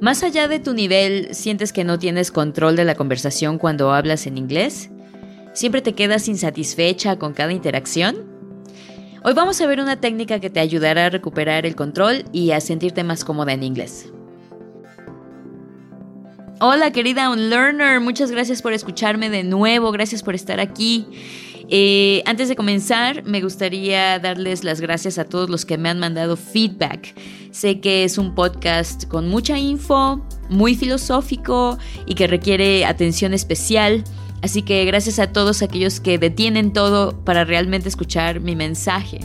Más allá de tu nivel, ¿sientes que no tienes control de la conversación cuando hablas en inglés? ¿Siempre te quedas insatisfecha con cada interacción? Hoy vamos a ver una técnica que te ayudará a recuperar el control y a sentirte más cómoda en inglés. Hola querida Unlearner, muchas gracias por escucharme de nuevo, gracias por estar aquí. Eh, antes de comenzar, me gustaría darles las gracias a todos los que me han mandado feedback. Sé que es un podcast con mucha info, muy filosófico y que requiere atención especial. Así que gracias a todos aquellos que detienen todo para realmente escuchar mi mensaje.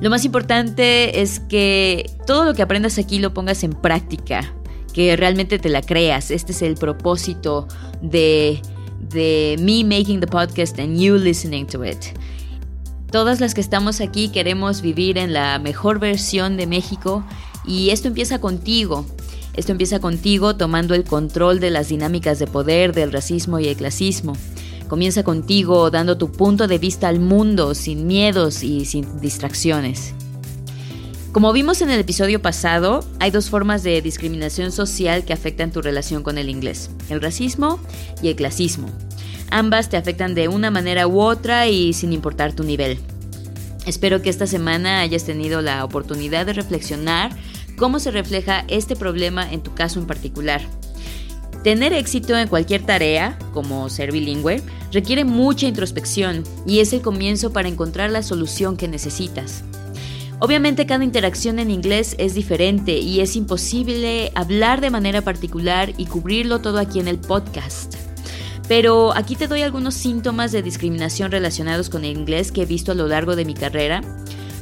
Lo más importante es que todo lo que aprendas aquí lo pongas en práctica, que realmente te la creas. Este es el propósito de de me making the podcast and you listening to it. Todas las que estamos aquí queremos vivir en la mejor versión de México y esto empieza contigo. Esto empieza contigo tomando el control de las dinámicas de poder, del racismo y el clasismo. Comienza contigo dando tu punto de vista al mundo sin miedos y sin distracciones. Como vimos en el episodio pasado, hay dos formas de discriminación social que afectan tu relación con el inglés, el racismo y el clasismo. Ambas te afectan de una manera u otra y sin importar tu nivel. Espero que esta semana hayas tenido la oportunidad de reflexionar cómo se refleja este problema en tu caso en particular. Tener éxito en cualquier tarea, como ser bilingüe, requiere mucha introspección y es el comienzo para encontrar la solución que necesitas. Obviamente cada interacción en inglés es diferente y es imposible hablar de manera particular y cubrirlo todo aquí en el podcast. Pero aquí te doy algunos síntomas de discriminación relacionados con el inglés que he visto a lo largo de mi carrera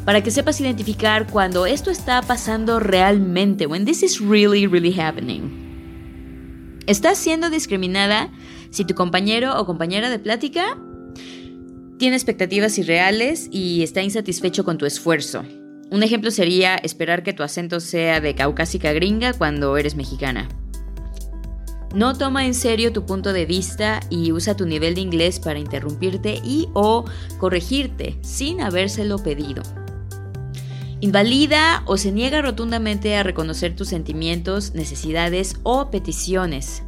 para que sepas identificar cuando esto está pasando realmente, when this is really, really happening. ¿Estás siendo discriminada si tu compañero o compañera de plática tiene expectativas irreales y está insatisfecho con tu esfuerzo? Un ejemplo sería esperar que tu acento sea de caucásica gringa cuando eres mexicana. No toma en serio tu punto de vista y usa tu nivel de inglés para interrumpirte y o corregirte sin habérselo pedido. Invalida o se niega rotundamente a reconocer tus sentimientos, necesidades o peticiones.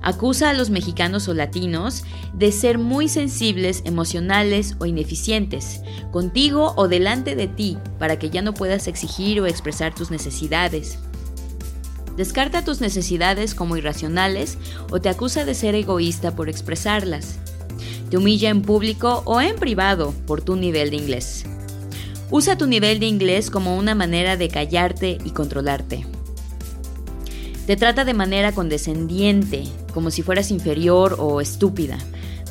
Acusa a los mexicanos o latinos de ser muy sensibles, emocionales o ineficientes, contigo o delante de ti, para que ya no puedas exigir o expresar tus necesidades. Descarta tus necesidades como irracionales o te acusa de ser egoísta por expresarlas. Te humilla en público o en privado por tu nivel de inglés. Usa tu nivel de inglés como una manera de callarte y controlarte. Te trata de manera condescendiente, como si fueras inferior o estúpida,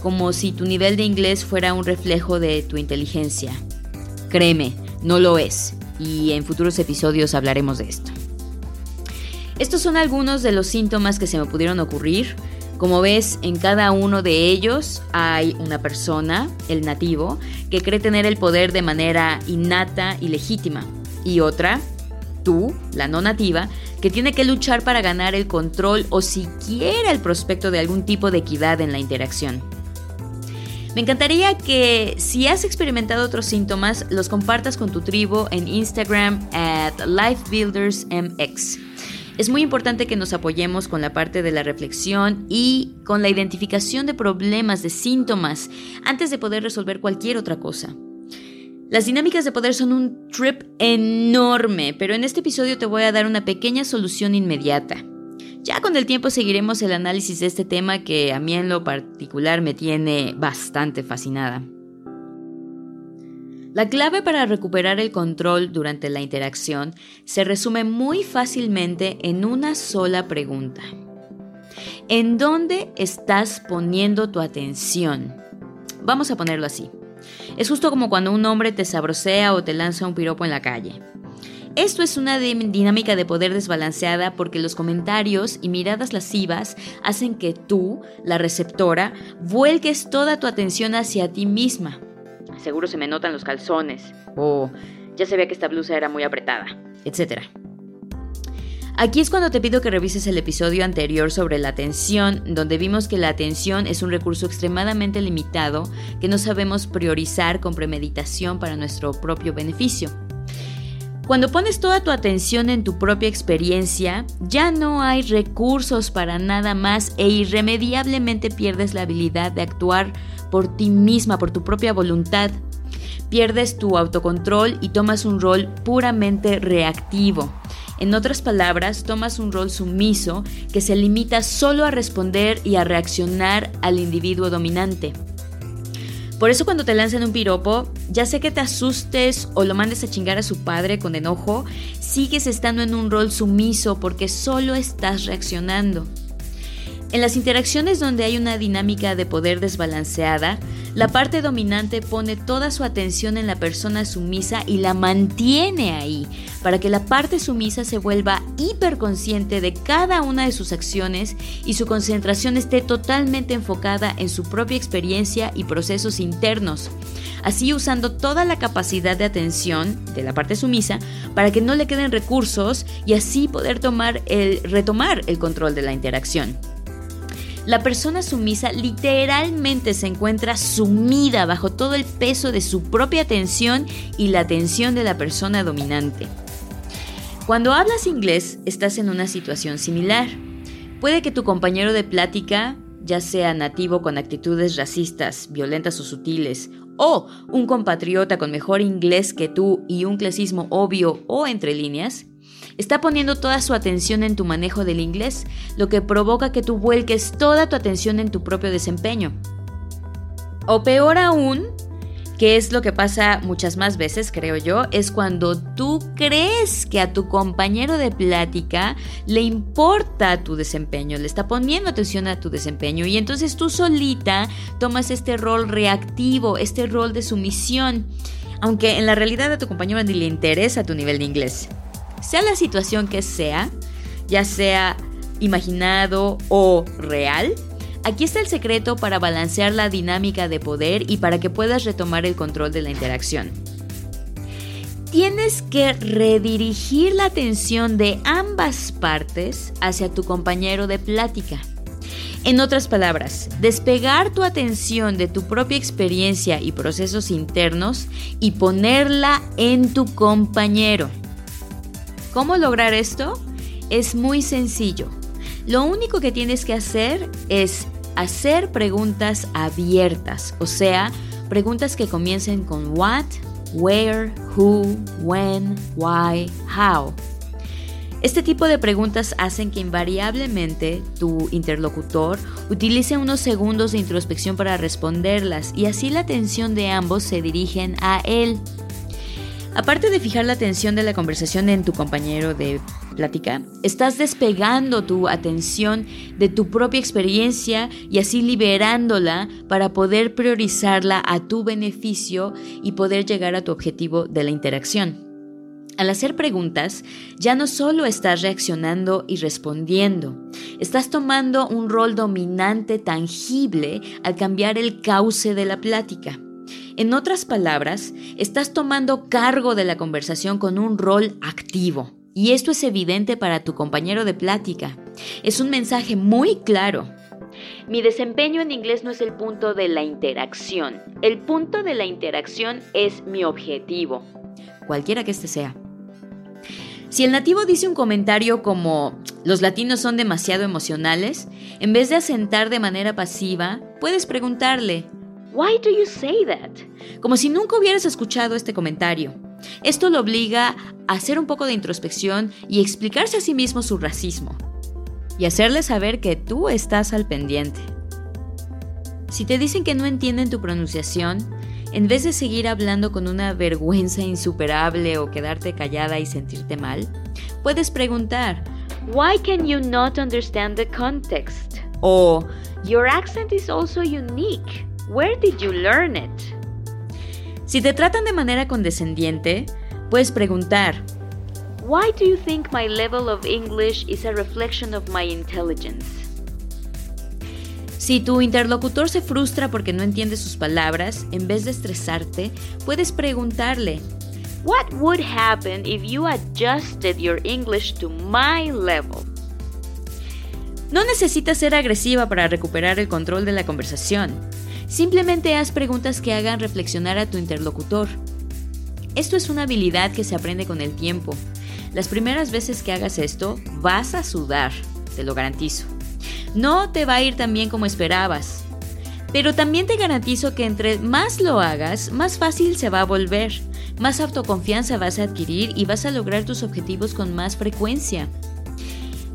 como si tu nivel de inglés fuera un reflejo de tu inteligencia. Créeme, no lo es, y en futuros episodios hablaremos de esto. Estos son algunos de los síntomas que se me pudieron ocurrir. Como ves, en cada uno de ellos hay una persona, el nativo, que cree tener el poder de manera innata y legítima, y otra, tú, la no nativa, que tiene que luchar para ganar el control o siquiera el prospecto de algún tipo de equidad en la interacción. Me encantaría que si has experimentado otros síntomas, los compartas con tu tribu en Instagram at LifeBuildersMX. Es muy importante que nos apoyemos con la parte de la reflexión y con la identificación de problemas, de síntomas, antes de poder resolver cualquier otra cosa. Las dinámicas de poder son un trip enorme, pero en este episodio te voy a dar una pequeña solución inmediata. Ya con el tiempo seguiremos el análisis de este tema que a mí en lo particular me tiene bastante fascinada. La clave para recuperar el control durante la interacción se resume muy fácilmente en una sola pregunta. ¿En dónde estás poniendo tu atención? Vamos a ponerlo así. Es justo como cuando un hombre te sabrosea o te lanza un piropo en la calle. Esto es una dinámica de poder desbalanceada porque los comentarios y miradas lascivas hacen que tú, la receptora, vuelques toda tu atención hacia ti misma. Seguro se me notan los calzones. O ya se ve que esta blusa era muy apretada, etc. Aquí es cuando te pido que revises el episodio anterior sobre la atención, donde vimos que la atención es un recurso extremadamente limitado que no sabemos priorizar con premeditación para nuestro propio beneficio. Cuando pones toda tu atención en tu propia experiencia, ya no hay recursos para nada más e irremediablemente pierdes la habilidad de actuar por ti misma, por tu propia voluntad. Pierdes tu autocontrol y tomas un rol puramente reactivo. En otras palabras, tomas un rol sumiso que se limita solo a responder y a reaccionar al individuo dominante. Por eso cuando te lanzan un piropo, ya sé que te asustes o lo mandes a chingar a su padre con enojo, sigues estando en un rol sumiso porque solo estás reaccionando. En las interacciones donde hay una dinámica de poder desbalanceada, la parte dominante pone toda su atención en la persona sumisa y la mantiene ahí, para que la parte sumisa se vuelva hiperconsciente de cada una de sus acciones y su concentración esté totalmente enfocada en su propia experiencia y procesos internos, así usando toda la capacidad de atención de la parte sumisa para que no le queden recursos y así poder tomar el, retomar el control de la interacción. La persona sumisa literalmente se encuentra sumida bajo todo el peso de su propia atención y la atención de la persona dominante. Cuando hablas inglés, estás en una situación similar. Puede que tu compañero de plática, ya sea nativo con actitudes racistas, violentas o sutiles, o un compatriota con mejor inglés que tú y un clasismo obvio o entre líneas, Está poniendo toda su atención en tu manejo del inglés, lo que provoca que tú vuelques toda tu atención en tu propio desempeño. O peor aún, que es lo que pasa muchas más veces, creo yo, es cuando tú crees que a tu compañero de plática le importa tu desempeño, le está poniendo atención a tu desempeño y entonces tú solita tomas este rol reactivo, este rol de sumisión, aunque en la realidad a tu compañero ni le interesa tu nivel de inglés. Sea la situación que sea, ya sea imaginado o real, aquí está el secreto para balancear la dinámica de poder y para que puedas retomar el control de la interacción. Tienes que redirigir la atención de ambas partes hacia tu compañero de plática. En otras palabras, despegar tu atención de tu propia experiencia y procesos internos y ponerla en tu compañero. ¿Cómo lograr esto? Es muy sencillo. Lo único que tienes que hacer es hacer preguntas abiertas, o sea, preguntas que comiencen con what, where, who, when, why, how. Este tipo de preguntas hacen que invariablemente tu interlocutor utilice unos segundos de introspección para responderlas y así la atención de ambos se dirigen a él. Aparte de fijar la atención de la conversación en tu compañero de plática, estás despegando tu atención de tu propia experiencia y así liberándola para poder priorizarla a tu beneficio y poder llegar a tu objetivo de la interacción. Al hacer preguntas, ya no solo estás reaccionando y respondiendo, estás tomando un rol dominante tangible al cambiar el cauce de la plática. En otras palabras, estás tomando cargo de la conversación con un rol activo. Y esto es evidente para tu compañero de plática. Es un mensaje muy claro. Mi desempeño en inglés no es el punto de la interacción. El punto de la interacción es mi objetivo, cualquiera que este sea. Si el nativo dice un comentario como los latinos son demasiado emocionales, en vez de asentar de manera pasiva, puedes preguntarle, Why do you say that? Como si nunca hubieras escuchado este comentario. Esto lo obliga a hacer un poco de introspección y explicarse a sí mismo su racismo. Y hacerle saber que tú estás al pendiente. Si te dicen que no entienden tu pronunciación, en vez de seguir hablando con una vergüenza insuperable o quedarte callada y sentirte mal, puedes preguntar, Why can you not understand the context? O Your accent is also unique. Where did you learn it? Si te tratan de manera condescendiente, puedes preguntar, Why do you think my level of English is a reflection of my intelligence? Si tu interlocutor se frustra porque no entiende sus palabras, en vez de estresarte, puedes preguntarle, What would happen if you adjusted your English to my level? No necesitas ser agresiva para recuperar el control de la conversación. Simplemente haz preguntas que hagan reflexionar a tu interlocutor. Esto es una habilidad que se aprende con el tiempo. Las primeras veces que hagas esto, vas a sudar, te lo garantizo. No te va a ir tan bien como esperabas, pero también te garantizo que entre más lo hagas, más fácil se va a volver, más autoconfianza vas a adquirir y vas a lograr tus objetivos con más frecuencia.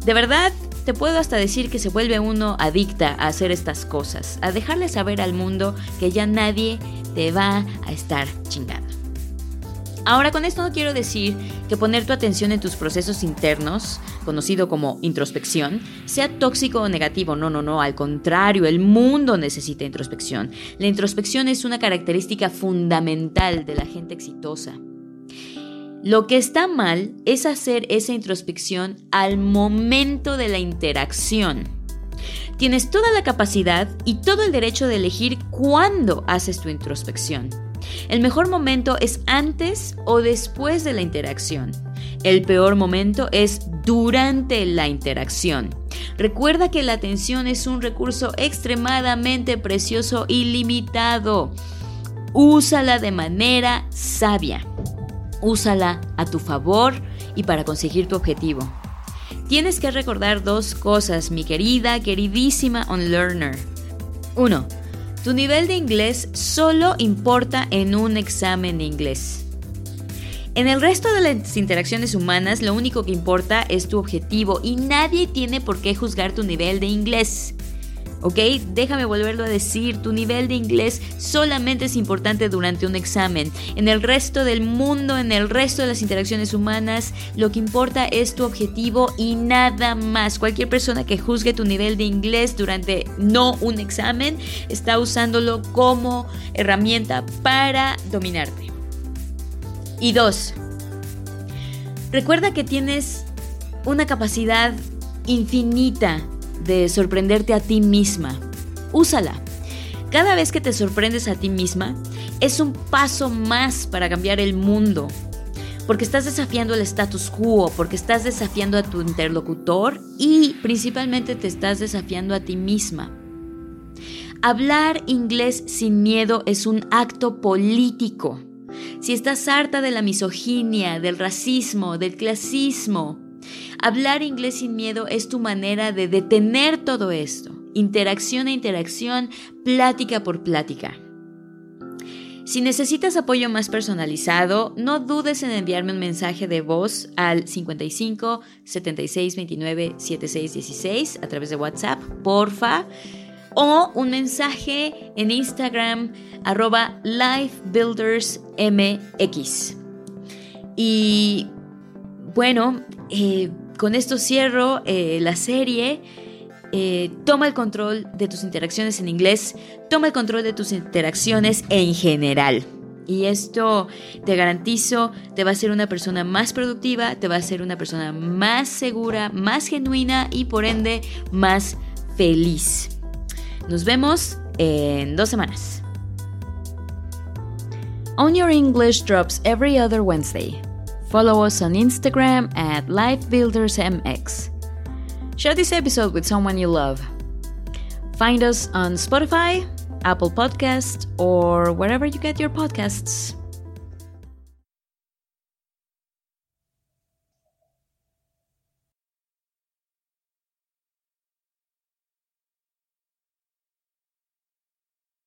De verdad, te puedo hasta decir que se vuelve uno adicta a hacer estas cosas, a dejarle saber al mundo que ya nadie te va a estar chingando. Ahora con esto no quiero decir que poner tu atención en tus procesos internos, conocido como introspección, sea tóxico o negativo. No, no, no, al contrario, el mundo necesita introspección. La introspección es una característica fundamental de la gente exitosa. Lo que está mal es hacer esa introspección al momento de la interacción. Tienes toda la capacidad y todo el derecho de elegir cuándo haces tu introspección. El mejor momento es antes o después de la interacción. El peor momento es durante la interacción. Recuerda que la atención es un recurso extremadamente precioso y limitado. Úsala de manera sabia. Úsala a tu favor y para conseguir tu objetivo. Tienes que recordar dos cosas, mi querida, queridísima Unlearner. 1. Tu nivel de inglés solo importa en un examen de inglés. En el resto de las interacciones humanas lo único que importa es tu objetivo y nadie tiene por qué juzgar tu nivel de inglés. ¿Ok? Déjame volverlo a decir, tu nivel de inglés solamente es importante durante un examen. En el resto del mundo, en el resto de las interacciones humanas, lo que importa es tu objetivo y nada más. Cualquier persona que juzgue tu nivel de inglés durante no un examen está usándolo como herramienta para dominarte. Y dos, recuerda que tienes una capacidad infinita de sorprenderte a ti misma. Úsala. Cada vez que te sorprendes a ti misma, es un paso más para cambiar el mundo. Porque estás desafiando el status quo, porque estás desafiando a tu interlocutor y principalmente te estás desafiando a ti misma. Hablar inglés sin miedo es un acto político. Si estás harta de la misoginia, del racismo, del clasismo, Hablar inglés sin miedo es tu manera de detener todo esto. Interacción a interacción, plática por plática. Si necesitas apoyo más personalizado, no dudes en enviarme un mensaje de voz al 55 76 29 76 16 a través de WhatsApp, porfa. O un mensaje en Instagram, arroba LifeBuildersMX. Y bueno, eh, con esto cierro eh, la serie. Eh, toma el control de tus interacciones en inglés, toma el control de tus interacciones en general. Y esto te garantizo, te va a hacer una persona más productiva, te va a hacer una persona más segura, más genuina y por ende más feliz. Nos vemos en dos semanas. On Your English drops every other Wednesday. Follow us on Instagram at LifeBuildersMX. Share this episode with someone you love. Find us on Spotify, Apple Podcast, or wherever you get your podcasts.